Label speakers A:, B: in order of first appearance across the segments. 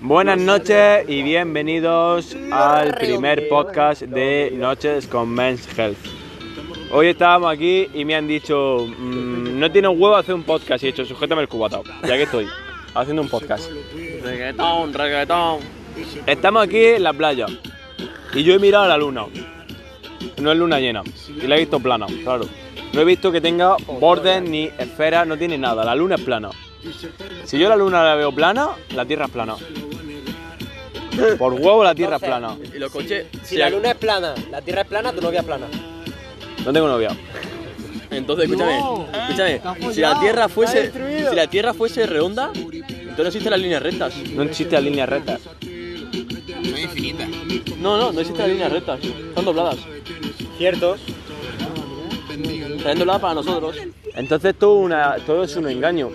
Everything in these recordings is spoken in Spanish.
A: Buenas noches y bienvenidos al primer podcast de Noches con Men's Health. Hoy estábamos aquí y me han dicho, mm, no tiene un huevo hacer un podcast. Y he dicho, sujétame el cubatao. Y aquí estoy, haciendo un podcast.
B: Reggaetón, reggaetón.
A: Estamos aquí en la playa y yo he mirado a la luna. No es luna llena y la he visto plana, claro. No he visto que tenga bordes ni esferas, no tiene nada. La luna es plana. Si yo la luna la veo plana, la tierra es plana. Por huevo la tierra es plana.
B: Y los coches.
C: Si la luna es plana, la tierra es plana, tu novia es plana.
A: No tengo novia.
B: Entonces, escúchame, escúchame. Si la tierra fuese. Si la tierra fuese redonda, entonces no existen las líneas rectas.
A: No existe la línea recta.
B: No, no, no existen las líneas rectas. Están dobladas.
C: Cierto.
B: Están dobladas para nosotros.
A: Entonces todo, una, todo es un engaño.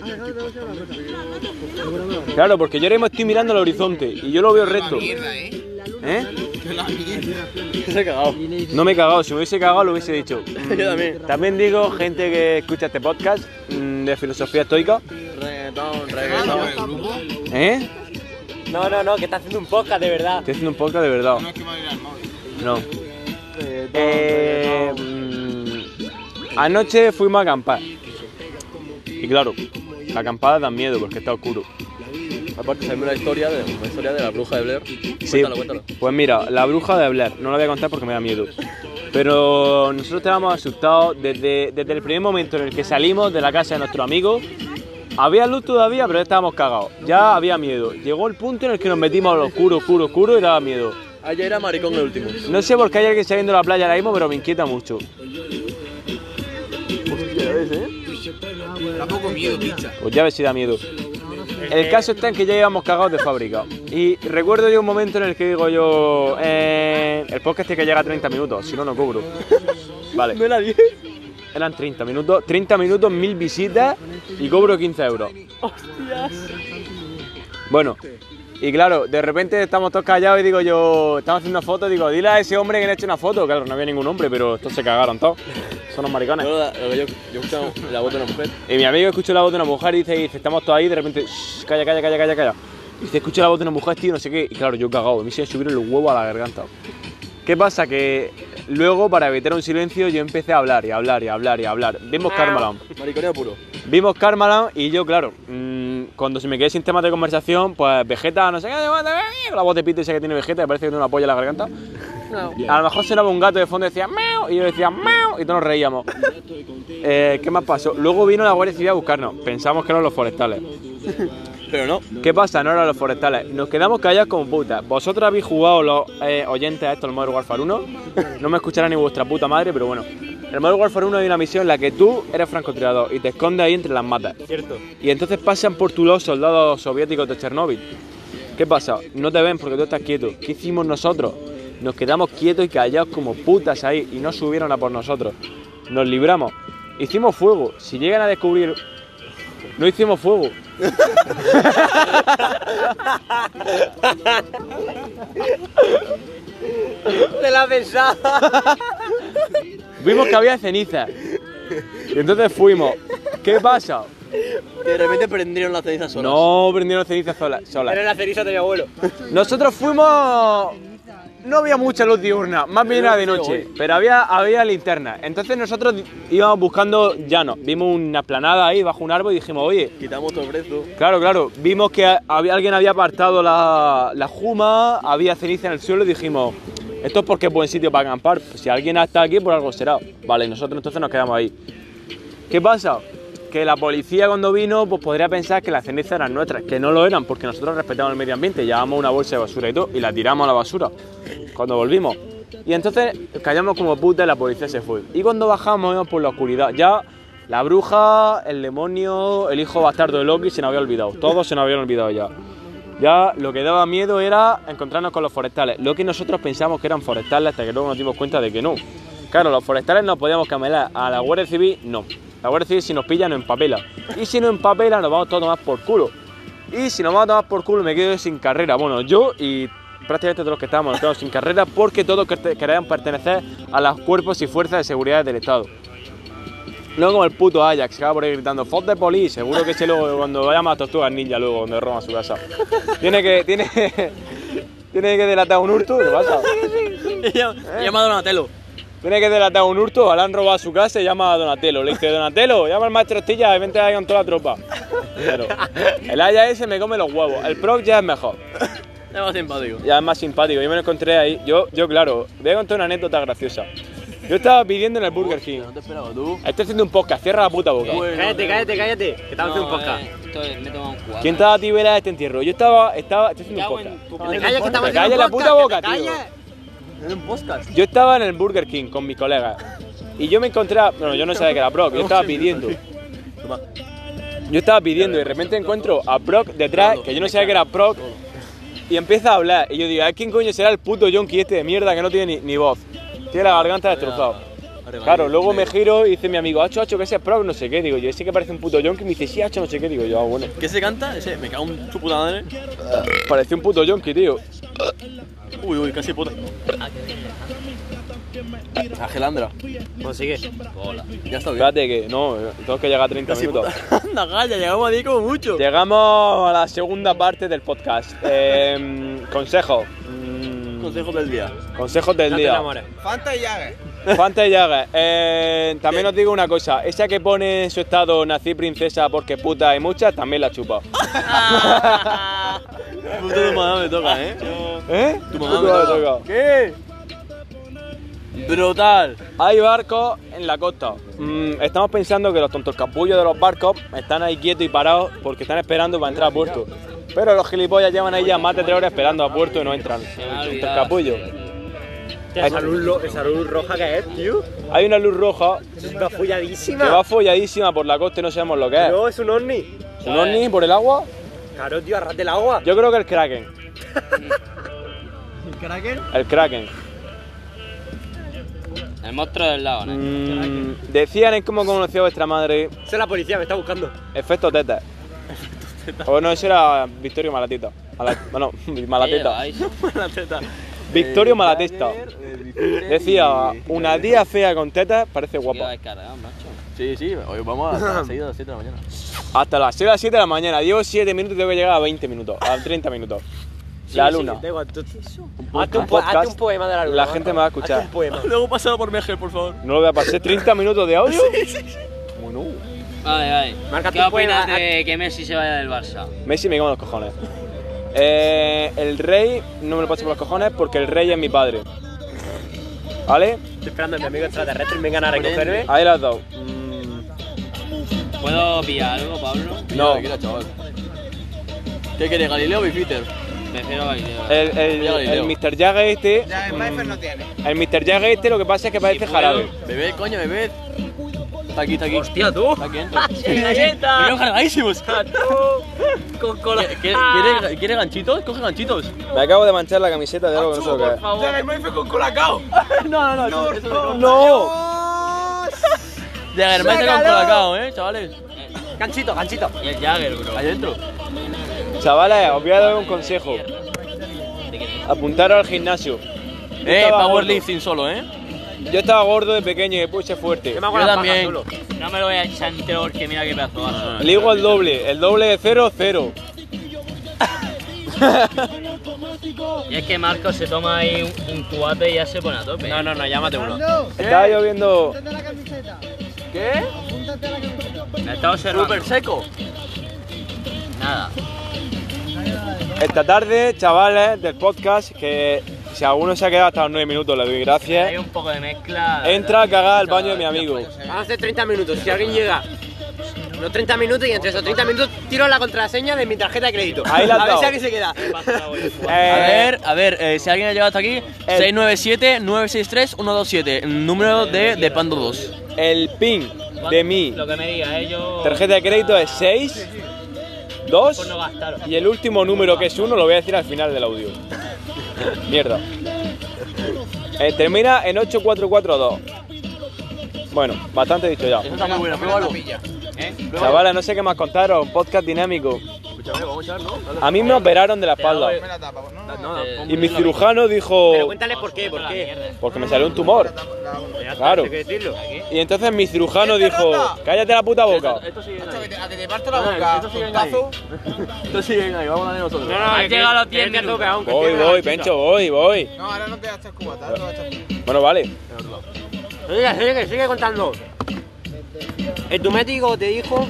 A: Claro, porque yo ahora mismo estoy mirando al horizonte y yo lo veo recto. ¿Eh?
B: Se ha cagado.
A: No me he cagado, si me hubiese cagado lo hubiese dicho.
B: Yo también.
A: También digo, gente que escucha este podcast mm, de filosofía estoica,
B: Reggaetón, reggaetón.
A: ¿eh?
C: No, no, no, que está haciendo un podcast de verdad.
A: Estoy haciendo un podcast de verdad. No. Eh, mm, anoche fuimos a acampar. Y claro, la acampada da miedo porque está oscuro.
B: Aparte, sabemos la historia de, la historia de la bruja de Blair.
A: Sí,
B: Cuéntalo, cuéntalo.
A: pues mira, la bruja de Blair, no la voy a contar porque me da miedo. Pero nosotros estábamos asustados desde, desde el primer momento en el que salimos de la casa de nuestro amigo. Había luz todavía, pero ya estábamos cagados. Ya había miedo. Llegó el punto en el que nos metimos a lo oscuro, oscuro, oscuro y daba miedo.
B: Ayer era maricón el último.
A: No sé por qué hay alguien saliendo de la playa ahora mismo, pero me inquieta mucho.
D: Da poco miedo, picha.
A: Pues ya ves si da miedo. El caso está en que ya íbamos cagados de fábrica. Y recuerdo yo un momento en el que digo yo, eh, el podcast tiene que llega a 30 minutos, si no, no cobro. Vale.
B: ¿No era 10?
A: Eran 30 minutos, 30 minutos, 1000 visitas y cobro 15 euros.
B: Hostias.
A: Bueno, y claro, de repente estamos todos callados y digo yo, estamos haciendo una foto, digo, dile a ese hombre que le eche una foto. Claro, no había ningún hombre, pero estos se cagaron todos. Son unos maricones.
B: Yo, yo, yo he la voz de una mujer.
A: Y mi amigo escuchó la voz de una mujer y dice, estamos todos ahí, de repente, "Shh, calla, calla, calla, calla, calla. Y dice, escucha la voz de una mujer, tío, no sé qué. Y claro, yo cagado, mí se me subieron los huevos a la garganta. ¿Qué pasa? Que luego, para evitar un silencio, yo empecé a hablar y a hablar y a hablar y a hablar. Vimos Carmalan.
B: Mariconeo puro.
A: Vimos Carmalan y yo, claro, mm, cuando se me quedé sin temas de conversación, pues Vegeta, no sé qué, con la voz de pito esa que tiene Vegeta, me parece que tiene una polla en la garganta. A lo mejor sonaba un gato de fondo y decía ¡Meow! y yo decía ¡Meow! y todos nos reíamos. Eh, ¿Qué más pasó? Luego vino la Guardia Civil a buscarnos. Pensamos que eran los forestales.
B: Pero no.
A: ¿Qué pasa? No eran los forestales. Nos quedamos callados como putas. Vosotros habéis jugado los eh, oyentes a esto, el Modern Warfare 1. No me escuchará ni vuestra puta madre, pero bueno. En el Modern Warfare 1 hay una misión en la que tú eres francotirador y te escondes ahí entre las matas.
C: Cierto.
A: Y entonces pasan por tu los soldados soviéticos de Chernóbil. ¿Qué pasa? No te ven porque tú estás quieto. ¿Qué hicimos nosotros? Nos quedamos quietos y callados como putas ahí y no subieron a por nosotros. Nos libramos. Hicimos fuego. Si llegan a descubrir... No hicimos fuego.
C: Te la pensaba.
A: Vimos que había ceniza. Y entonces fuimos. ¿Qué pasa?
B: De repente prendieron las cenizas solas.
A: No prendieron cenizas solas. solas.
C: Era la ceniza de mi abuelo.
A: Nosotros fuimos. No había mucha luz diurna, más bien era de noche, pero había, había linterna. Entonces nosotros íbamos buscando llano. Vimos una planada ahí bajo un árbol y dijimos, oye,
B: Quitamos todo el brezo.
A: claro, claro, vimos que había, alguien había apartado la, la juma, había ceniza en el suelo y dijimos, esto es porque es buen sitio para acampar. Si alguien está aquí, por algo será. Vale, nosotros entonces nos quedamos ahí. ¿Qué pasa? Que la policía cuando vino, pues podría pensar que las cenizas eran nuestras, que no lo eran, porque nosotros respetamos el medio ambiente, llevamos una bolsa de basura y todo, y la tiramos a la basura cuando volvimos. Y entonces callamos como puta y la policía se fue. Y cuando bajamos íbamos por la oscuridad, ya la bruja, el demonio, el hijo bastardo de Loki se nos había olvidado, todos se nos habían olvidado ya. Ya lo que daba miedo era encontrarnos con los forestales, lo que nosotros pensamos que eran forestales hasta que luego nos dimos cuenta de que no. Claro, los forestales no podíamos camelar, a la Guardia Civil no. La Guardia Civil si nos pilla nos empapela. Y si nos empapela nos vamos todos a tomar por culo. Y si nos vamos a tomar por culo me quedo sin carrera. Bueno, yo y prácticamente todos los que estábamos nos sin carrera porque todos quer- querían pertenecer a los cuerpos y fuerzas de seguridad del Estado. No como el puto Ajax, que va por ahí gritando ¡Fot de poli! Seguro que ese luego, cuando vaya más tortugas ninja luego, donde roban su casa. Tiene que, tiene, tiene que delatar un hurto, ¿qué pasa?
B: Llama a Donatello.
A: Tiene que delatar un hurto, le han robado su casa y llama a Donatello. Le dice, Donatello, llama al maestro Estilla y vente ahí con toda la tropa. Claro. El Ajax ese me come los huevos. El Proc ya es mejor.
B: Es más simpático.
A: Ya es más simpático. Yo me lo encontré ahí. Yo, yo claro, voy a contar una anécdota graciosa. Yo estaba pidiendo en el Burger King.
B: No te esperaba tú.
A: Estoy haciendo un podcast, cierra la puta boca.
B: Bueno,
C: Cállate, cállate, cállate. Que estamos haciendo un podcast.
D: eh, esto es- me he tomado un cuadro.
A: ¿Quién estaba a ti vela de este entierro? Yo estaba, estaba, estoy haciendo un podcast.
D: puta
C: te calles que
A: Que
C: haciendo un
A: la
C: podcast.
A: puta boca,
C: que te
A: tío.
B: Un podcast.
A: Yo estaba en el Burger King con mis colegas y yo me encontré, a- bueno, yo no sabía que era Brock, yo estaba pidiendo. Yo estaba pidiendo y de repente encuentro a Brock detrás, que yo no sabía que era Brock, y empieza a hablar. Y yo digo, ¿a quién coño será el puto yonki este de mierda que no tiene ni, ni voz? Tiene la garganta destrozada. Claro, luego me giro y dice mi amigo, Hacho, Hacho, que ese es Brock, no sé qué. Digo, yo ese que parece un puto yonki. Me dice, sí, Hacho, no sé qué. Digo, yo, ah, bueno.
B: ¿Qué se canta? Ese, me cago en su puta madre.
A: Parecía un puto yonki, tío.
B: Uy, uy, casi puta. Angelandra.
C: Bueno, sigue.
B: Ya está bien.
A: Espérate que, no, tengo que llegar a 30
B: Casi
A: minutos.
B: Anda, calla, llegamos a como mucho.
A: Llegamos a la segunda parte del podcast. Eh, consejo. Mm,
B: Consejos del día.
A: consejos del
C: No te
A: día.
C: enamores.
E: Fanta y Jagger.
A: Fanta y Jagger. Eh, también os digo una cosa. Esa que pone en su estado nací princesa porque puta hay muchas, también la chupa.
B: Puto tu mamá me toca, ¿eh?
A: ¿Eh?
B: Tu mamá me toca. ¿Qué? Brutal.
A: Hay barcos en la costa. Mm, estamos pensando que los tontos capullos de los barcos están ahí quietos y parados porque están esperando para entrar a puerto. Pero los gilipollas llevan ahí ya más de tres horas esperando a puerto y no entran.
D: ha
A: Tontos capullos.
C: Esa luz, esa luz roja que es, tío.
A: Hay una luz roja
C: una folladísima.
A: que va folladísima por la costa y no sabemos lo que es.
C: No, es un ovni.
A: ¿Un ovni por el agua?
C: Claro, tío, arras del agua.
A: Yo creo que el Kraken.
E: ¿El Kraken?
A: El Kraken.
D: El monstruo del lago, ¿no?
A: Mm, decían en cómo conoció vuestra madre
C: Esa es la policía, me está buscando.
A: efecto teta. O no, ese era Victorio Malatita. Mala- bueno, Malateta.
D: Ahí,
B: La teta.
A: Victorio
B: Eh,
A: Malatesta.
B: Eh,
A: Decía, una tía fea con tetas parece guapa.
B: Sí, sí, hoy vamos a las 6 de las 7 de la mañana.
A: Hasta las 6 a las 7 de la mañana. Llevo 7 minutos y tengo que llegar a 20 minutos. A 30 minutos. La
C: Sí, sí,
A: luna.
C: da igual, tú- Hazte
A: Un
C: un, po-
A: podcast.
C: hazte un poema de la luna.
A: La gente me va a escuchar.
C: Hazte un poema.
B: Luego pasado por Mejel, por favor.
A: No lo voy a pasar 30 minutos de audio. Bueno,
D: Vale, vale.
C: Marca
D: ¿Qué
C: tu
D: opinas de que Messi se vaya del Barça?
A: Messi me come los cojones. Eh, el rey no me lo paso por los cojones porque el rey es mi padre. ¿Vale?
C: Estoy esperando a mi amigo extraterrestre y vengan a recogerme.
A: Ahí las dos. Mm,
D: ¿Puedo pillar algo, Pablo?
A: No.
B: Mira, mira, chaval. ¿Qué quiere, Galileo o?
D: Prefiero Galileo.
A: el, el, el. Mr. Jagger este.
E: Ya, Mayfair no tiene.
A: El Mr. Jagger este lo que pasa es que parece
D: Sí,
A: jarabe.
B: Bebé, coño, bebé. Está aquí, está aquí.
C: Hostia, tú.
B: Está aquí dentro.
D: galleta!
B: Venimos cargadísimos.
C: Con cola.
B: ¿Quiere, quiere, quiere ganchitos? Coge ganchitos.
A: Me acabo de manchar la camiseta de algo que no sé lo que es.
E: En Mayfair con colacao.
B: No, no, no. eso-
A: ¡No!
B: Jägermeister con
C: ¡Sácalo!
B: colacao, eh, chavales.
C: Ganchito, ganchito.
D: Y el Jagger, bro.
B: Ahí dentro.
A: Chavales, os voy a dar un consejo. Apuntaros al gimnasio.
B: Eh, powerlifting solo, eh.
A: Yo estaba gordo de pequeño y me puse fuerte.
C: Yo me hago
B: Yo también.
D: No me lo voy a echar entero porque mira qué pedazo vaso.
A: Le digo el doble. El doble de cero, cero.
D: Y es que Marcos se toma ahí un, un cubate y ya se pone a tope.
C: No, no, no, llámate uno.
A: Estaba lloviendo.
E: la camiseta.
B: ¿Qué?
D: Me está observando.
B: Súper seco.
D: Nada.
A: Esta tarde, chavales del podcast, que si alguno se ha quedado hasta los 9 minutos, le doy
D: Hay
A: gracias.
D: un poco de mezcla.
A: Entra a cagar al baño de mi amigo.
C: Vamos a hacer 30 minutos. Si alguien llega. Unos 30 minutos y entre esos 30 minutos tiro la contraseña de mi tarjeta de crédito.
A: Ahí la
C: A ver si alguien se queda.
A: Eh,
B: A ver, a ver, eh, si alguien ha llegado hasta aquí,
A: El-
B: 697-963-127, número de, de Pando 2.
A: El pin de mi
D: Lo que me diga, eh, yo.
A: tarjeta de crédito es 6, 2
D: Por no gastar.
A: y el último número que es 1 lo voy a decir al final del audio. Mierda. Eh, termina en 8442. Bueno, bastante dicho ya.
B: Eso está muy bueno, pruébalo.
D: ¿Eh?
A: Chavales, no sé qué más contaros. Un podcast dinámico.
B: Escúchame, vamos a echar, ¿no?
A: A mí me operaron de la espalda. Y mi cirujano dijo.
C: Pero cuéntale por qué, por qué.
A: Porque me salió un tumor. Claro. Y entonces mi cirujano dijo: Cállate la puta boca.
E: A que te parto la boca.
B: Esto sigue ahí.
E: puntazo.
B: Esto sigue ahí, vamos a darle nosotros.
C: No, no,
D: Has
C: que-
D: llegado a los
C: que
D: 10
C: él te
D: minutos.
A: Voy, voy. Pencho, voy, voy.
E: No, ahora no te das cubata,
A: Bueno, vale.
C: Sigue, sigue, sigue contando. El tu médico te dijo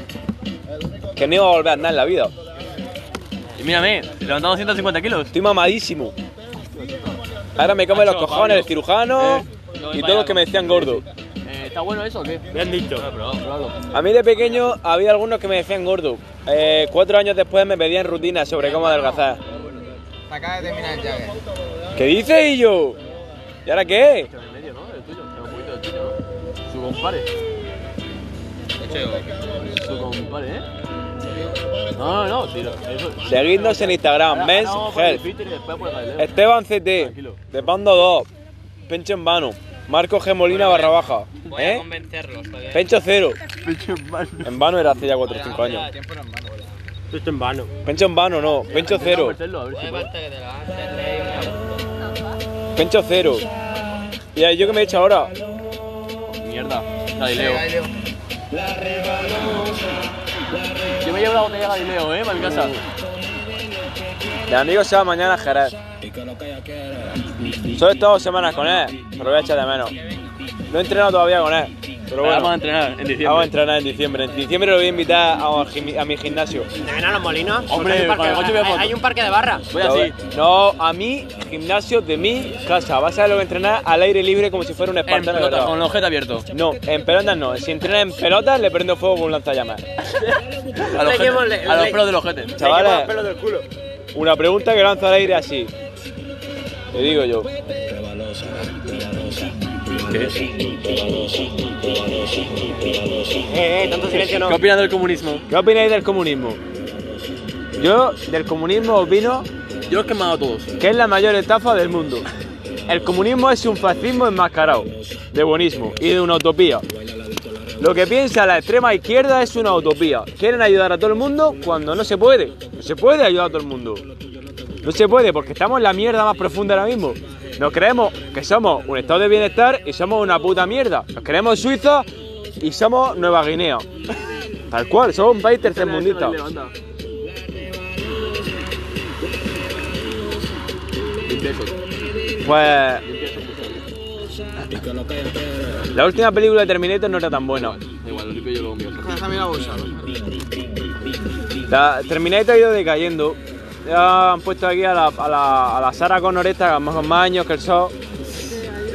A: Que no iba a volver a andar en la vida.
B: Mírame, levantamos 150 kilos.
A: Estoy mamadísimo. Ahora me come los cojones el cirujano
B: Eh, no,
A: y
B: vaya,
A: todos los que me decían gordo.
B: Eh, ¿Está bueno eso o qué?
C: Me han dicho.
B: Ah.
A: A mí de pequeño había algunos que me decían gordo. Eh, cuatro años después me pedían rutinas sobre cómo adelgazar.
E: Acaba de terminar el Jagger.
A: ¿Qué dices, y yo? ¿Y ahora qué?
B: En el medio, ¿no? El tuyo. Un poquito del tuyo, ¿no? Su compare. Su compare, ¿eh? No, no, no, tira. Eso.
A: Seguidnos en Instagram, Men's
B: ahora vamos a poner el
A: Health.
B: filtro y después por el Galileo.
A: Esteban CT,
B: Tranquilo.
A: de Pando 2, Pencho en vano, Marco G. Molina barra baja,
D: Voy a
A: ¿eh?
D: convencerlos. que-
A: Pencho 0, en vano era hace ya 4 o 5 años.
C: Esto en vano.
A: Pencho en vano no, Pencho 0,
B: a ver
D: No
B: puede.
D: falta que te hagas. Lee
A: Pencho 0. ¿Y ahí yo qué me he hecho ahora?
B: Mierda. Galileo.
E: Galileo.
B: Yo me llevo la botella de Galileo, ¿eh? Para mi casa.
A: De amigos se va mañana a Jerez. Solo he estado dos semanas con él, pero voy a echar de menos. No he entrenado todavía con él, pero
B: Vamos a entrenar en diciembre.
A: vamos a entrenar en diciembre. En diciembre lo voy a invitar a, a mi gimnasio.
C: ¿En los molinos?
B: Hombre,
C: hay un parque de-
B: coche voy a
C: hay,
B: foto.
C: hay un parque de barra.
B: Voy así.
A: No, a mi gimnasio de mi casa. Vas a ver lo que entrenar al aire libre como si fuera un
B: En
A: espartano de
B: pelota, con el ojete abierto.
A: No, en pelotas no. Si entrenas en pelotas, le prendo fuego con un lanzallamas.
B: A los, ojete- a los
C: le-
B: pelos del ojete.
C: Le quemo
A: Chavales,
C: los pelos del culo.
A: una pregunta que lanzo al aire así. Te digo yo.
C: Eh, eh, tanto silencio no.
B: ¿Qué opinas del comunismo?
A: ¿Qué opináis del comunismo? Yo del comunismo opino
B: Yo he quemado a todos.
A: que es la mayor estafa del mundo. El comunismo es un fascismo enmascarado, de buenismo y de una utopía. Lo que piensa la extrema izquierda es una utopía. Quieren ayudar a todo el mundo cuando no se puede. No se puede ayudar a todo el mundo. No se puede porque estamos en la mierda más profunda ahora mismo. Nos creemos que somos un estado de bienestar y somos una puta mierda. Nos creemos Suiza y somos Nueva Guinea. Tal cual, somos un país tercermundista. Pues la última película de Terminator no era tan buena.
B: Igual, yo
A: Terminator ha ido decayendo. Ya han puesto aquí a la, a la, a la Sarah Connor esta, con más, más años que el sol.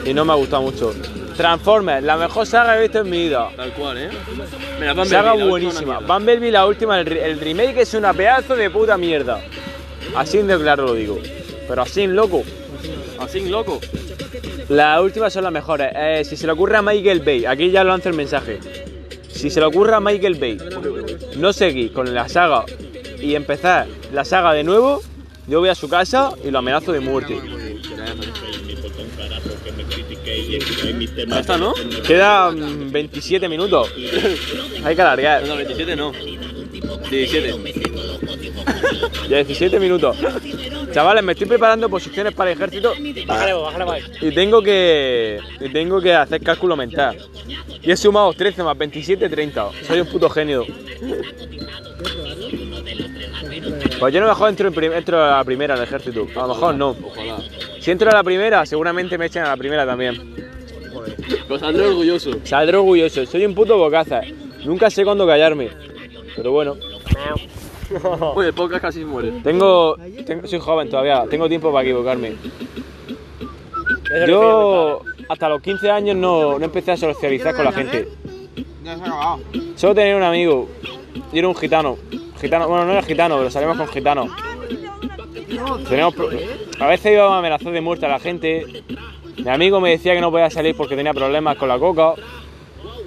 A: Y no me ha gustado mucho. Transformers, la mejor saga que he visto en mi vida.
B: Tal cual, ¿eh? Mira,
A: Saga
B: última
A: buenísima. Bumblebee, la última, el, el remake es una pedazo de puta mierda. Así de claro lo digo. Pero así, loco.
B: Así, loco.
A: Las últimas son las mejores. Eh, si se le ocurre a Michael Bay, aquí ya lanzo el mensaje. Si se le ocurre a Michael Bay no seguir con la saga y empezar la saga de nuevo, yo voy a su casa y lo amenazo de muerte.
B: Ya está, ¿no?
A: Quedan 27 minutos. Hay que alargar.
B: No, 27 no. 17.
A: Ya 17 minutos. Chavales, me estoy preparando posiciones para el ejército
C: Bájale, bájale, bájale.
A: y tengo que y tengo que hacer cálculo mental. Y he sumado 13 más 27, 30. Soy un puto genio. Pues yo a lo mejor entro, en prim- entro a la primera en el ejército. A lo mejor no.
B: Ojalá.
A: Si entro a la primera, seguramente me echen a la primera también.
B: Pues saldré orgulloso.
A: Saldré orgulloso. Soy un puto bocaza. Nunca sé cuándo callarme. Pero bueno,
B: Oye, el podcast casi muere.
A: tengo, tengo- soy joven todavía. Tengo tiempo para equivocarme. Yo hasta los 15 años no, no empecé a socializar con la gente. Solo tenía un amigo y era un gitano. Gitano, bueno, no era gitano, pero salimos con pro- a veces íbamos a amenazar de muerte a la gente. Mi amigo me decía que no podía salir porque tenía problemas con la coca.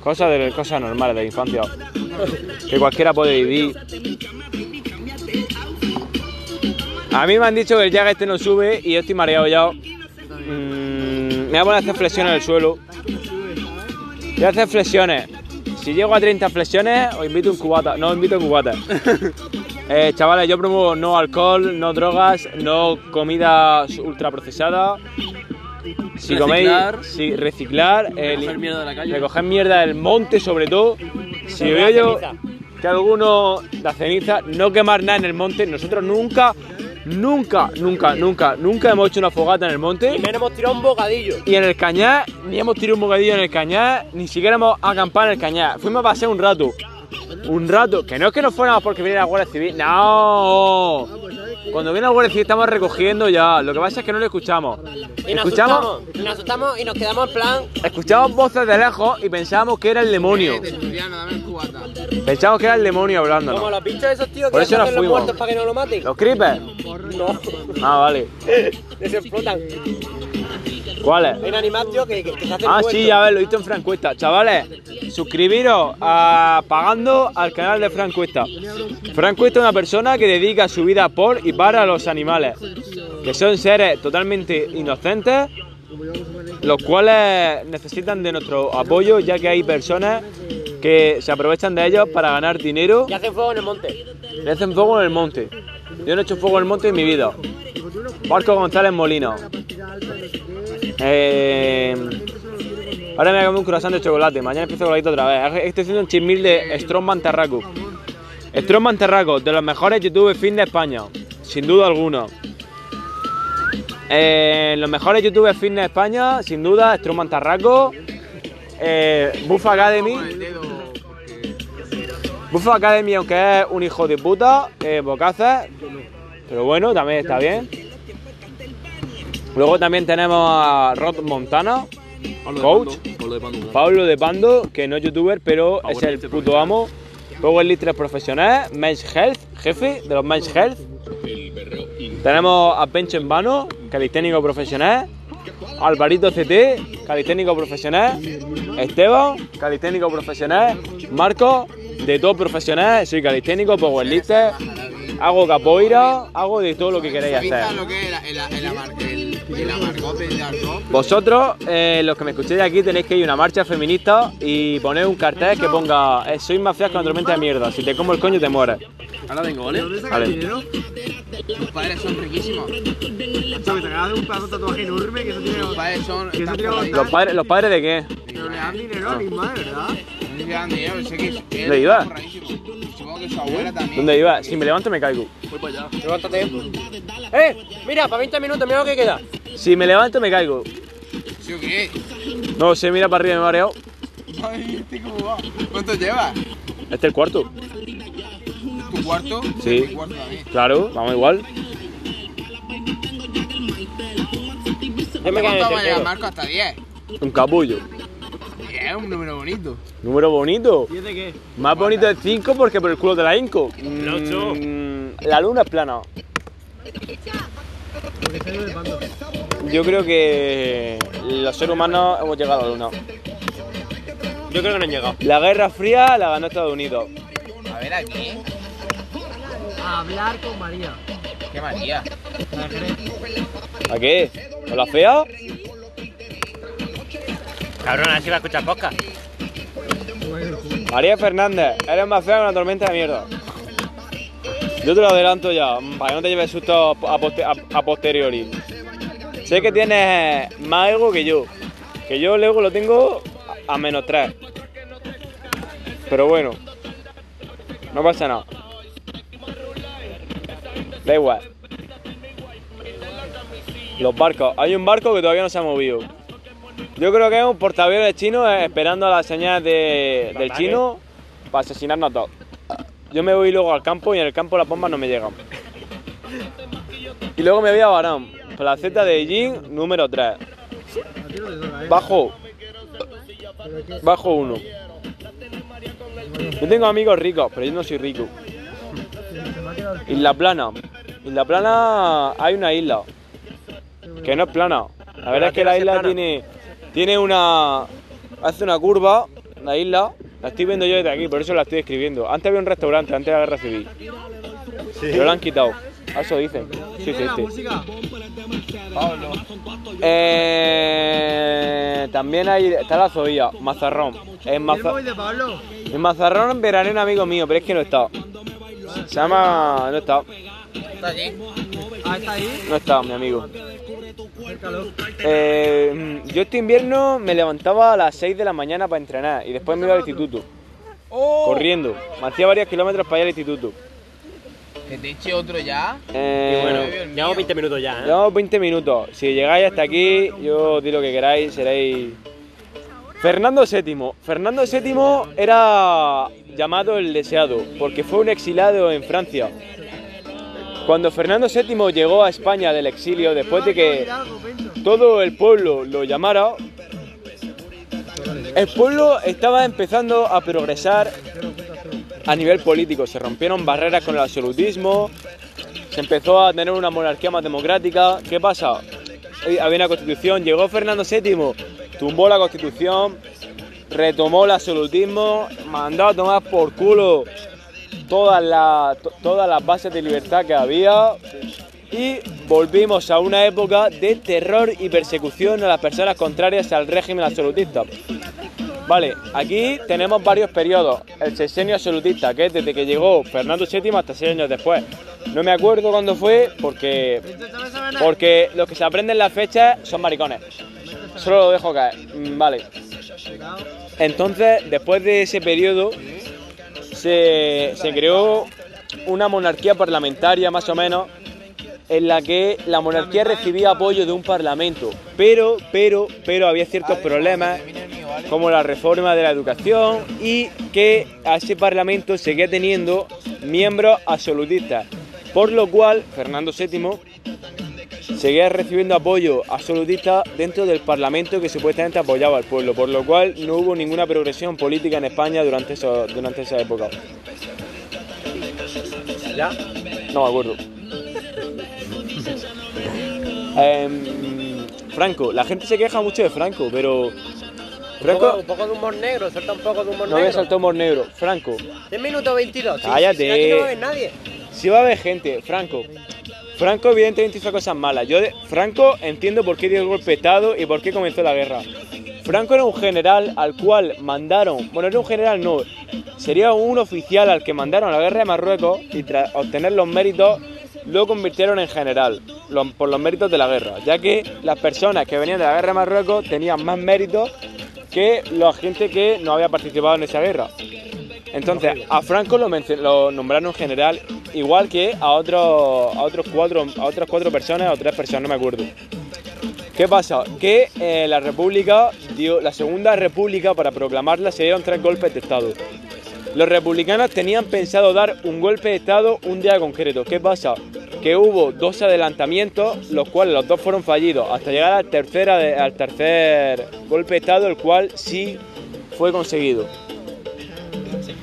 A: Cosas, de, cosas normales de infancia. Que cualquiera puede vivir. A mí me han dicho que el Jaga este no sube y yo estoy mareado ya. Mm, me voy a poner a hacer flexiones en el suelo. Voy a hacer flexiones. Si llego a 30 flexiones, os invito un cubata. No, os invito un cubata. Eh, chavales, yo promuevo no alcohol, no drogas, no comidas ultraprocesadas. Si coméis,
B: Reciclar.
A: si, reciclar, eh,
B: Recoger
A: li-
B: mierda de la calle.
A: recoger mierda del monte sobre todo. Si veo yo que alguno la ceniza, no quemar nada en el monte. Nosotros nunca, nunca, nunca, nunca, nunca hemos hecho una fogata en el monte.
C: Menos hemos tirado un bocadillo.
A: Y en el cañar, ni hemos tirado un bocadillo en el cañar, ni siquiera hemos acampado en el cañar. Fuimos a pasear un rato. Un rato. Que no es que nos fuéramos porque viene la Guardia Civil. No. Cuando viene la Guardia Civil estamos recogiendo ya. Lo que pasa es que no lo escuchamos.
C: Y nos
A: Escuchamos,
C: asustamos. Y nos asustamos y nos quedamos en plan.
A: escuchamos voces de lejos y pensábamos que era el demonio. Pensábamos que era el demonio
C: Como
A: hablándonos.
C: los bichos esos tíos
A: Por
C: que
A: eso nos
C: los muertos para que no lo maten.
A: ¿Los creepers?
C: No,
A: Ah, vale.
C: les explotan.
A: ¿Cuáles?
C: Hay un animal, tío, que, que, que se hace
A: Ah, sí, ya ves, lo he visto en Fran Cuesta. Chavales, suscribiros a, pagando al canal de Fran Cuesta. Fran Cuesta es una persona que dedica su vida por y para los animales, que son seres totalmente inocentes, los cuales necesitan de nuestro apoyo, ya que hay personas que se aprovechan de ellos para ganar dinero
C: Que hacen fuego en el monte.
A: le hacen fuego en el monte. Yo no he hecho fuego en el monte en mi vida. Marco González Molino. Eh, ahora me voy a comer un croissant de chocolate. Mañana empiezo con la otra vez. Estoy haciendo un chismil de Strongman Terraco. Strongman Terraco, de los mejores YouTube Fin de España. Sin duda alguna. Eh, los mejores YouTube Fitness de España, sin duda, Strongman Tarraco, eh, Buff Academy. Buff Academy, aunque es un hijo de puta, eh, bocaces, pero bueno, también está bien. Luego también tenemos a Rod Montana,
B: Pablo de
A: Coach.
B: Pando, Pablo de Pando.
A: Pablo de Pando, que no es youtuber, pero
B: Power
A: es el
B: Lifter
A: puto amo. Power Lifter profesional, Men's Health, jefe de los Men's Health. Tenemos a Pencho en vano, calisténico profesional. Alvarito CT, calisténico profesional. Esteban, calisténico profesional. Marco, de todo profesional. Soy calisténico, powerlifter. Hago capoeira, hago de todo lo que queráis
E: ¿Viste
A: hacer.
E: lo que es el, el,
A: Vosotros, eh, los que me escuchéis aquí, tenéis que ir a una marcha feminista y poner un cartel que ponga eh, Soy fea que una tormenta de mierda. Si te como el coño, te mueres.
B: Ahora vengo, ¿vale?
A: Vale.
E: Tus padres son riquísimos.
F: Chaval, te acabas de un pedazo de tatuaje enorme que eso tiene.
E: Tus padres son.
F: Que eso tiene.
A: ¿Los padres, ¿Los padres de qué?
F: Pero le dan dinero a mi madre, ¿verdad?
E: No sé si dan dinero, sé que es-
A: ¿Dónde iba?
E: Supongo que su abuela también.
A: ¿Dónde iba? Si me levanto, me caigo.
B: Voy para allá.
C: Levántate. ¡Eh! Mira, para 20 minutos, mira lo que queda.
A: Si me levanto, me caigo.
E: ¿Sí o qué?
A: No sé, mira para arriba, me he mareado.
E: Ay, este cómo va. ¿Cuánto llevas?
A: Este es el cuarto.
E: ¿Tu cuarto?
A: Sí.
E: Cuarto.
A: Claro, vamos igual.
C: Yo me
E: ¿Cuánto va a llegar. Marco? Hasta 10.
A: Un capullo.
E: Es un número bonito.
A: Número bonito.
F: ¿Y es de qué?
A: Más bonito el 5 porque por el culo de la Inco.
D: El ocho.
A: Mm, La luna es plana. Yo creo que los seres humanos hemos llegado a la luna.
C: Yo creo que no han llegado.
A: La Guerra Fría la ganó Estados Unidos.
E: A ver aquí.
F: A hablar con María.
E: ¿Qué María?
A: ¿A qué? ¿Con la fea?
D: Cabrón, así va a escuchar podcast.
A: María Fernández, eres más fea que una tormenta de mierda. Yo te lo adelanto ya, mm, para que no te lleves susto a, poste- a- a posteriori. Sé que tienes más ego que yo. Que yo el ego lo tengo a, a menos 3. Pero bueno, no pasa nada. Da igual. Los barcos. Hay un barco que todavía no se ha movido. Yo creo que es un portaaviones chino esperando a las señales de- del chino para asesinarnos a todos. Yo me voy luego al campo y en el campo las bombas no me llegan. Y luego me voy a Barán, placeta de Beijing número 3.
F: A ti no te toca, ¿eh?
A: Bajo. Bajo uno. Yo tengo amigos ricos, pero yo no soy rico. Isla Plana. Isla Plana hay una isla. Que no es plana. La verdad es que la isla tiene, tiene una. Hace una curva, la isla. La estoy viendo yo desde aquí, por eso la estoy escribiendo. Antes había un restaurante, antes de la guerra civil. Pero lo han quitado. A Eso dicen. Sí, sí,
F: ¿Tiene la
A: sí.
E: Pablo.
A: Eh, también hay. Está la Zoía, Mazarrón. En,
F: ¿El
A: Maza-
F: móvil de Pablo?
A: en Mazarrón verané un amigo mío, pero es que no está. Se llama... No está.
E: Está aquí.
F: Ah, está ahí.
A: No está, mi amigo. Eh, yo este invierno me levantaba a las 6 de la mañana para entrenar y después me iba al instituto. Corriendo. Me hacía varios kilómetros para ir al instituto.
E: Que te eche otro ya.
A: Eh,
C: Bueno, llevamos 20 minutos ya, ¿eh?
A: Llevamos 20 minutos. Si llegáis hasta aquí, yo os di lo que queráis, seréis. Fernando VII. Fernando VII era llamado el deseado, porque fue un exilado en Francia. Cuando Fernando VII llegó a España del exilio, después de que todo el pueblo lo llamara, el pueblo estaba empezando a progresar a nivel político. Se rompieron barreras con el absolutismo, se empezó a tener una monarquía más democrática. ¿Qué pasa? Eh, Había una constitución, llegó Fernando VII, tumbó la constitución, retomó el absolutismo, mandó a tomar por culo todas las, to- todas las bases de libertad que había y volvimos a una época de terror y persecución a las personas contrarias al régimen absolutista. Vale, aquí tenemos varios periodos. El sexenio absolutista, que es desde que llegó Fernando VII hasta seis años después. No me acuerdo cuándo fue porque, porque los que se aprenden las fechas son maricones. Solo lo dejo caer. Mm, Vale. Entonces, después de ese periodo, se, creó una monarquía parlamentaria más o menos en la que la monarquía recibía apoyo de un parlamento, pero, pero, pero había ciertos problemas como la reforma de la educación y que a ese parlamento seguía teniendo miembros absolutistas, por lo cual Fernando VII seguía recibiendo apoyo absolutista dentro del parlamento que supuestamente apoyaba al pueblo, por lo cual no hubo ninguna progresión política en España durante, eso- durante esa época.
C: ¿Ya?
A: No me acuerdo. Em, Franco, la gente se queja mucho de Franco, pero.
C: Un poco,
A: Franco.
C: un poco de humor negro, suelta un poco de humor
A: No voy a
C: negro.
A: saltar humor negro. Franco,
C: 10 minutos 22. sí,
A: Cállate.
C: aquí no va a haber nadie.
A: si va a haber gente, Franco. Franco evidentemente hizo cosas malas. Yo Franco entiendo por qué dio el golpe Estado y por qué comenzó la guerra. Franco era un general al cual mandaron, bueno, era un general no, sería un oficial al que mandaron la guerra de Marruecos y tras obtener los méritos lo convirtieron en general por los méritos de la guerra, ya que las personas que venían de la guerra de Marruecos tenían más méritos que la gente que no había participado en esa guerra. Entonces, a Franco lo nombraron general, igual que a otros, a otros cuatro, a otras cuatro personas o tres personas, no me acuerdo. ¿Qué pasa? Que eh, la República dio, la Segunda República, para proclamarla, se dieron tres golpes de Estado. Los republicanos tenían pensado dar un golpe de Estado un día concreto. ¿Qué pasa? Que hubo dos adelantamientos, los cuales los dos fueron fallidos, hasta llegar al, tercera al tercer golpe de Estado, el cual sí fue conseguido.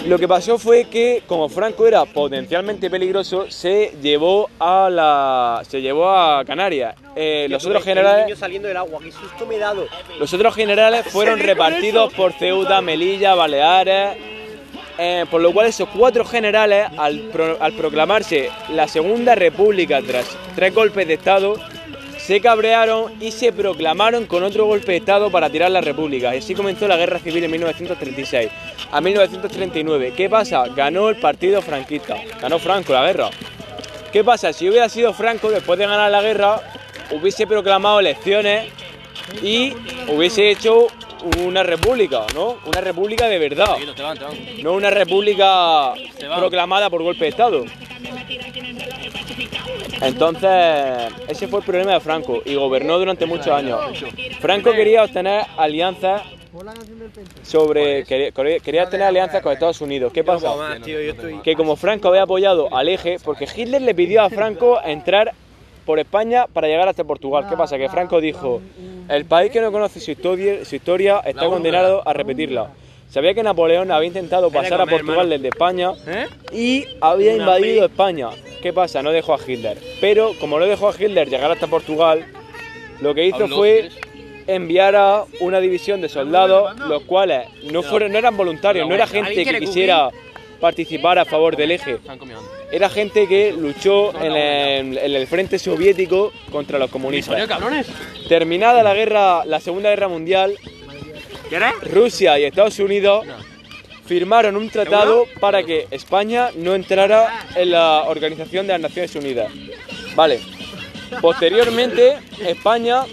A: Lo que pasó fue que, como Franco era potencialmente peligroso, se llevó a la, se llevó a Canarias. Eh, los otros generales,
C: saliendo del agua, qué susto me he dado.
A: los otros generales fueron repartidos por Ceuta, Melilla, Baleares. eh, por lo cual esos cuatro generales, al, pro- al proclamarse la Segunda República tras tres golpes de Estado, se cabrearon y se proclamaron con otro golpe de Estado para tirar la República. Y así comenzó la Guerra Civil en 1936 a 1939. ¿Qué pasa? Ganó el partido franquista. Ganó Franco la guerra. ¿Qué pasa? Si hubiera sido Franco, después de ganar la guerra, hubiese proclamado elecciones y hubiese hecho una república, ¿no? Una república de verdad, no una república proclamada por golpe de Estado. Entonces, ese fue el problema de Franco y gobernó durante muchos años. Franco quería obtener alianzas sobre quería, tener alianzas con Estados Unidos. ¿Qué pasa? Que como Franco había apoyado al eje, porque Hitler le pidió a Franco entrar por España para llegar hasta Portugal. ¿Qué pasa? Que Franco dijo, el país que no conoce su historia, su historia está condenado a repetirla. Sabía que Napoleón había intentado pasar a Portugal desde España y había invadido España. ¿Qué pasa? No dejó a Hitler. Pero como no dejó a Hitler llegar hasta Portugal, lo que hizo fue enviar a una división de soldados, los cuales no fueron, no eran voluntarios, no era gente
C: ¿Alguien
A: que quisiera participar a favor del eje. Era gente que luchó en el, en el frente soviético contra los comunistas. Terminada la guerra, la Segunda Guerra Mundial. Rusia y Estados Unidos firmaron un tratado para que España no entrara en la Organización de las Naciones Unidas. Vale. Posteriormente, España.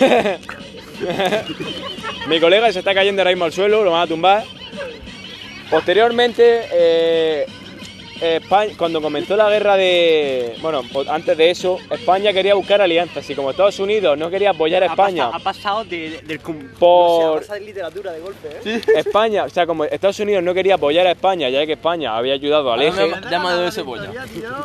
A: Mi colega se está cayendo ahora mismo al suelo, lo van a tumbar. Posteriormente, eh, España- cuando comenzó la guerra de. Bueno, pues antes de eso, España quería buscar alianzas y como Estados Unidos no quería apoyar a España
C: Ha pasado de- del
A: por.
C: de literatura de golpe, ¿eh?
A: España, o sea, como Estados Unidos no quería apoyar a España, ya que España había ayudado al eje,
B: Llama- Llama de cebolla.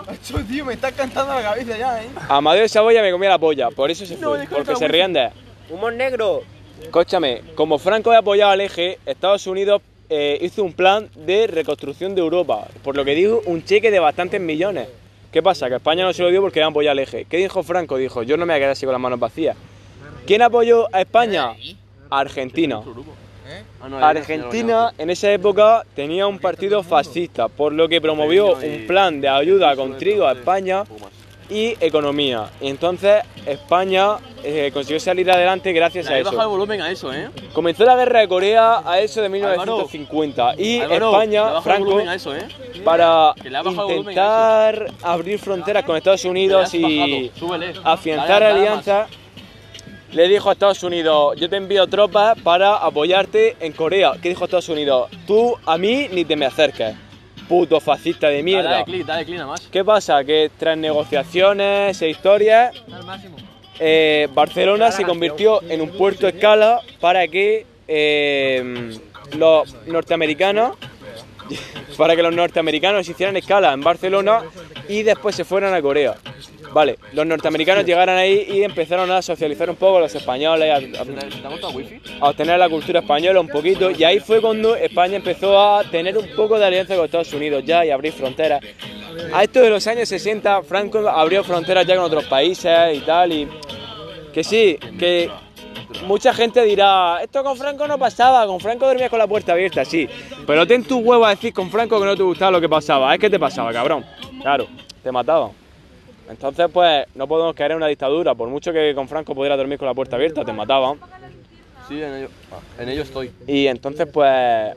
F: Macho, tío, me estás cantando la cabeza ya, ¿eh?
A: Amadeo de Saboya me comía la polla, por eso se fue, porque se rían de.
C: Humor negro.
A: Escúchame, como Franco había apoyado al eje, Estados Unidos eh, hizo un plan de reconstrucción de Europa, por lo que dijo un cheque de bastantes millones. ¿Qué pasa? Que España no se lo dio porque había apoyado al eje. ¿Qué dijo Franco? Dijo, yo no me voy a quedar así con las manos vacías. ¿Quién apoyó a España? Argentina. Argentina en esa época tenía un partido fascista, por lo que promovió un plan de ayuda con trigo a España y economía. Y entonces España eh, consiguió salir adelante gracias a
B: el
A: eso.
B: volumen a eso, ¿eh?
A: Comenzó la guerra de Corea a eso de 1950 y
B: Álvaro,
A: España, Franco,
B: volumen a eso, ¿eh?
A: para intentar abrir fronteras con Estados Unidos y
B: súbele.
A: afianzar alianzas, le dijo a Estados Unidos, yo te envío tropas para apoyarte en Corea. ¿Qué dijo Estados Unidos? Tú a mí ni te me acerques, puto fascista de mierda.
B: dale clic, dale clic nada más.
A: ¿Qué pasa? Que tras negociaciones e historias, eh, Barcelona se convirtió en un puerto escala para que eh, los norteamericanos para que los norteamericanos hicieran escala en Barcelona y después se fueran a Corea. Vale, los norteamericanos llegaron ahí y empezaron a socializar un poco con los españoles, a- a- a obtener la cultura española un poquito y ahí fue cuando España empezó a tener un poco de alianza con Estados Unidos ya y abrir fronteras. A esto de los años 60 Franco abrió fronteras ya con otros países y tal y que sí, que mucha gente dirá, esto con Franco no pasaba, con Franco dormías con la puerta abierta, sí, pero ten tu huevo a decir con Franco que no te gustaba lo que pasaba, es que te pasaba, cabrón. Claro, te mataban. Entonces, pues, no podemos caer en una dictadura, por mucho que con Franco pudiera dormir con la puerta abierta, te mataban.
B: Sí, en ello, en ello estoy.
A: Y entonces pues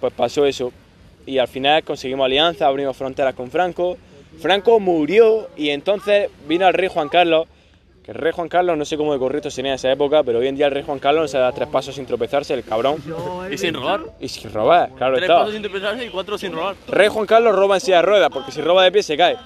A: pues pasó eso. Y al final conseguimos alianza, abrimos fronteras con Franco. Franco murió y entonces vino el rey Juan Carlos. Que el rey Juan Carlos no sé cómo de correcto sería en esa época, pero hoy en día el rey Juan Carlos no se da tres pasos sin tropezarse, el cabrón.
B: Y sin robar.
A: Y sin robar, claro
B: Tres
A: está.
B: pasos sin tropezarse y cuatro sin robar.
A: Rey Juan Carlos roba en silla de ruedas, porque si roba de pie se cae.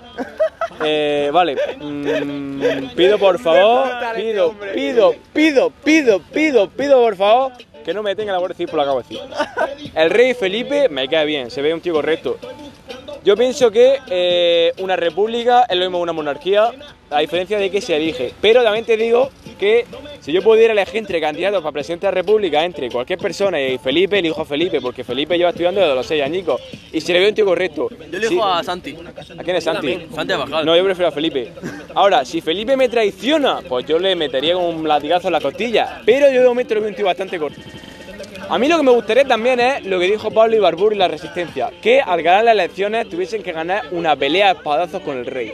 A: Eh, vale, mm, pido por favor, pido, pido, pido, pido, pido, pido por favor que no me detenga la Guardia Civil por lo que acabo de decir. El rey Felipe me cae bien, se ve un tío correcto. Yo pienso que eh, una república es lo mismo que una monarquía, a diferencia de que se elige. Pero también te digo que si yo pudiera elegir entre candidatos para presidente de la república, entre cualquier persona y Felipe, elijo a Felipe, porque Felipe lleva estudiando desde los 6 añicos y se le ve un tío correcto.
B: Yo elijo
A: Sí.
B: a Santi.
A: ¿A quién es Santi?
B: Santi Abascal.
A: No, yo prefiero a Felipe. Ahora, si Felipe me traiciona, pues yo le metería con un latigazo en la costilla. Pero yo de momento lo veo un tío bastante corto. A mí lo que me gustaría también es lo que dijo Pablo Ibarbur y la Resistencia, que al ganar las elecciones tuviesen que ganar una pelea a espadazos con el rey.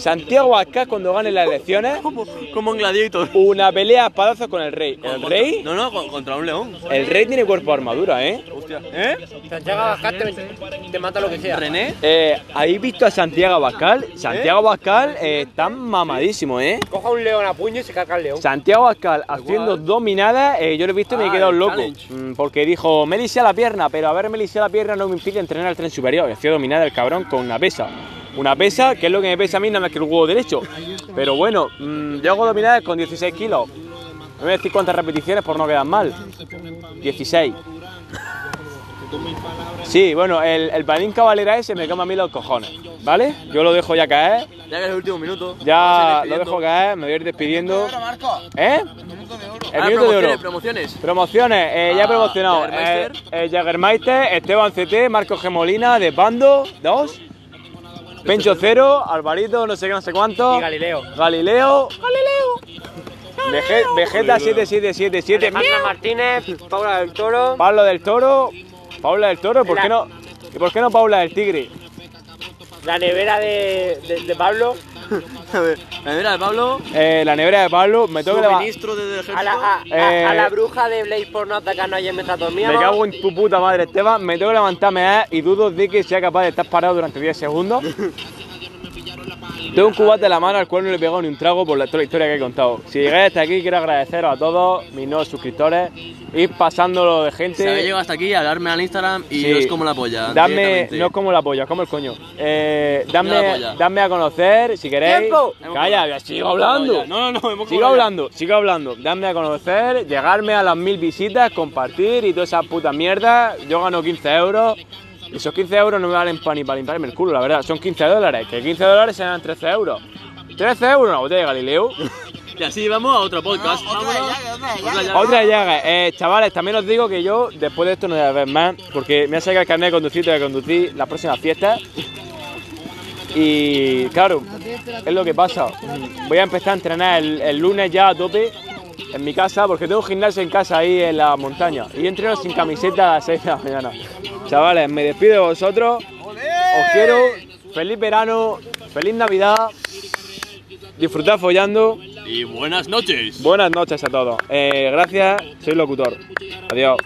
A: Santiago Abascal cuando gane las elecciones,
B: Como, como en Gladiator.
A: una pelea a espadazos con el rey. El rey,
B: No, no, con- contra un león.
A: el rey tiene cuerpo de armadura, ¿eh?
B: Hostia. ¿Eh?
C: Santiago Abascal te, te mata lo que sea.
B: René.
A: Eh, ¿Habéis visto a Santiago Abascal? Santiago Abascal eh, está mamadísimo, ¿eh?
C: Coja un león a puño y se carga el león.
A: Santiago Abascal haciendo dominadas, eh, yo lo he visto y me he
B: Ah,
A: quedado loco.
B: challenge.
A: Mm, Porque dijo, me lisé la pierna, pero haber me lisé la pierna no me impide entrenar el tren superior. Y hacía dominada el cabrón con una pesa. Una pesa, que es lo que me pesa a mí, nada más que el huevo derecho. Pero bueno, mm, yo hago dominadas con 16 kilos. No voy a decir cuántas repeticiones por no quedar mal. 16. Sí, bueno, el, el panín cabalera ese me quema a mí los cojones, ¿vale? Yo lo dejo ya caer,
B: Ya que es el último minuto.
A: ya lo dejo caer, me voy a ir despidiendo.
E: Marco,
A: ¿Eh?
E: minuto de oro.
A: El
B: Ah,
A: minuto de oro.
B: promociones, promociones.
A: Promociones, eh, ya he
B: Ah,
A: promocionado.
B: Jägermeister.
A: Eh, eh, Esteban CT, Marcos G. Molina, de Bando, dos. Pencho Cero, Alvarito, no sé qué, no sé cuánto.
C: Y Galileo.
A: Galileo. Galileo. Vege- Vegeta 7777.
C: Alejandra Martínez, Paula del Toro.
A: Pablo del Toro. Paula del Toro, ¿por
C: La-
A: qué no? ¿Y por qué no Paula del Tigre?
C: La nevera de, de, de Pablo.
B: A ver, la nevera de Pablo,
A: Eh, la nevera de Pablo, me tengo que levantar.
B: suministro desde el ejército.
C: A la, a,
A: Eh,
C: a la bruja de Blaze por no atacarnos ayer mientras
A: Me
C: dormíamos.
A: cago en tu puta madre, Esteban. Me tengo que levantarme ¿eh? y dudo de que sea capaz de estar parado durante 10 segundos. Tengo un cubate en la mano al cual no le he pegado ni un trago por la, toda la historia que he contado. Si llegáis hasta aquí, quiero agradeceros a todos mis nuevos suscriptores. Ir pasándolo de gente.
B: Si habéis llegado hasta aquí, a darme al Instagram y
A: Sí.
B: no es como la polla.
A: Dame, no es como la polla, es como el coño. Eh, dame,
B: polla.
A: dame a conocer si queréis.
C: ¡Tiempo!
A: Calla, sigo hablando.
B: No, no, no, hemos
A: Sigo hablando, sigo hablando. Dame a conocer, llegarme a las mil visitas, compartir y toda esa puta mierda. Yo gano 15 euros. Y esos 15 euros no me valen para ni para limpiarme el culo, la verdad. Son 15 dólares. Que 15 dólares serán 13 euros. 13 euros una botella de Galileo.
B: Y así vamos a otro podcast.
E: otra llaga, otra
B: llaga.
A: Otra llaga. Eh, chavales, también os digo que yo después de esto no voy a ver más. Porque me ha sacado el carnet de conducir, tengo que conducir las próximas fiestas. Y claro, es lo que pasa. Voy a empezar a entrenar el, el lunes ya a tope en mi casa, porque tengo un gimnasio en casa ahí en la montaña. Y entreno sin camiseta a las 6 de la mañana. Chavales, me despido de vosotros. Os quiero. Feliz verano, feliz Navidad. Disfrutad follando.
B: Y buenas noches.
A: Buenas noches a todos. Eh, gracias, soy locutor. Adiós.